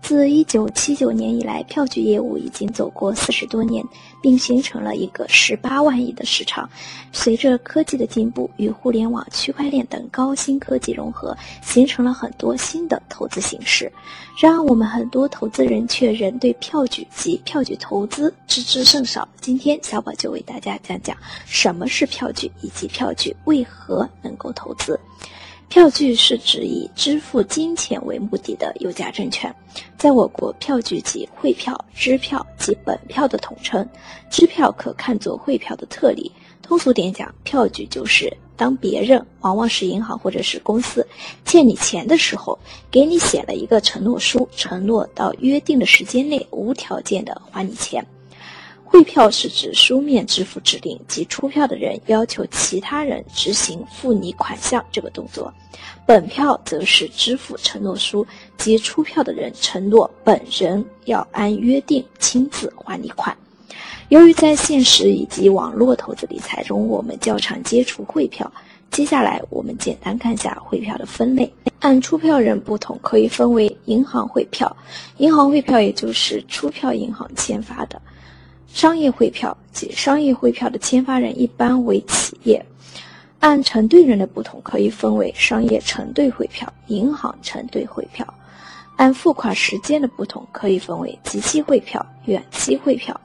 自一九七九年以来，票据业务已经走过四十多年，并形成了一个十八万亿的市场。随着科技的进步与互联网、区块链等高新科技融合，形成了很多新的投资形式。然而，我们很多投资人却仍对票据及票据投资知之甚少。今天，小宝就为大家讲讲什么是票据，以及票据为何能够投资。票据是指以支付金钱为目的的有价证券，在我国，票据即汇票、支票及本票的统称，支票可看作汇票的特例。通俗点讲，票据就是当别人，往往是银行或者是公司，欠你钱的时候，给你写了一个承诺书，承诺到约定的时间内无条件的还你钱。汇票是指书面支付指令及出票的人要求其他人执行付你款项这个动作，本票则是支付承诺书及出票的人承诺本人要按约定亲自还你款。由于在现实以及网络投资理财中，我们较常接触汇票，接下来我们简单看下汇票的分类。按出票人不同，可以分为银行汇票，银行汇票也就是出票银行签发的。商业汇票及商业汇票的签发人一般为企业，按承兑人的不同，可以分为商业承兑汇票、银行承兑汇票；按付款时间的不同，可以分为即期汇票、远期汇票。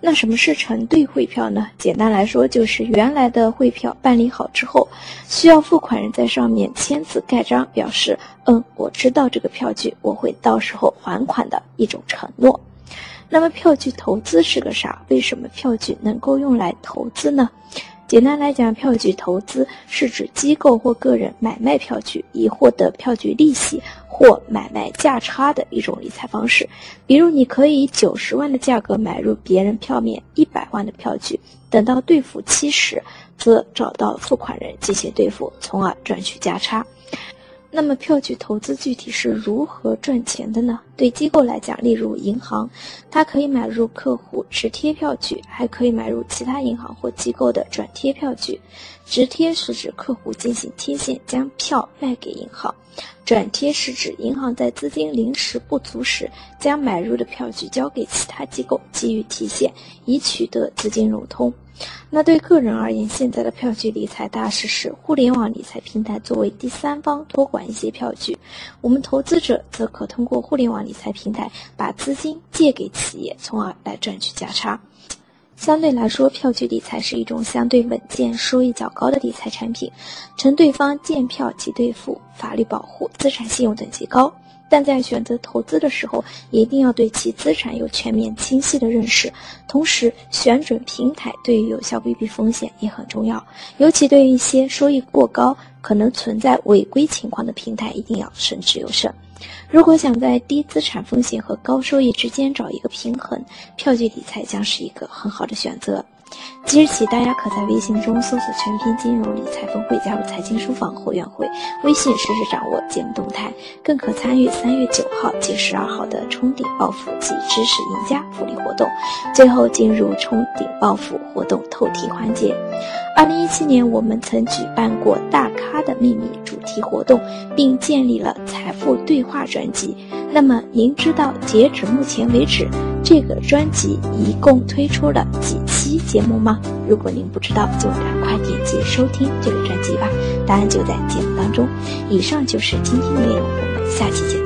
那什么是承兑汇票呢？简单来说，就是原来的汇票办理好之后，需要付款人在上面签字盖章，表示嗯，我知道这个票据，我会到时候还款的一种承诺。那么票据投资是个啥？为什么票据能够用来投资呢？简单来讲，票据投资是指机构或个人买卖票据以获得票据利息或买卖价差的一种理财方式。比如，你可以以九十万的价格买入别人票面一百万的票据，等到兑付期时，则找到付款人进行兑付，从而赚取价差。那么票据投资具体是如何赚钱的呢？对机构来讲，例如银行，它可以买入客户直贴票据，还可以买入其他银行或机构的转贴票据。直贴是指客户进行贴现，将票卖给银行；转贴是指银行在资金临时不足时，将买入的票据交给其他机构，给予提现，以取得资金融通。那对个人而言，现在的票据理财大势是互联网理财平台作为第三方托管一些票据，我们投资者则可通过互联网理财平台把资金借给企业，从而来赚取价差。相对来说，票据理财是一种相对稳健、收益较高的理财产品，承兑方见票即兑付，法律保护，资产信用等级高。但在选择投资的时候，一定要对其资产有全面清晰的认识，同时选准平台对于有效规避风险也很重要，尤其对于一些收益过高、可能存在违规情况的平台，一定要慎之又慎。如果想在低资产风险和高收益之间找一个平衡，票据理财将是一个很好的选择。即日起，大家可在微信中搜索“全拼金融理财峰会”，加入财经书房会员会，微信实时掌握节目动态，更可参与三月九号及十二号的冲顶暴富及知识赢家福利活动。最后进入冲顶暴富活动透题环节。二零一七年，我们曾举办过“大咖的秘密”主题活动，并建立了财富对话专辑。那么，您知道截止目前为止，这个专辑一共推出了几期节目吗？如果您不知道，就赶快点击收听这个专辑吧。答案就在节目当中。以上就是今天的内容，我们下期见。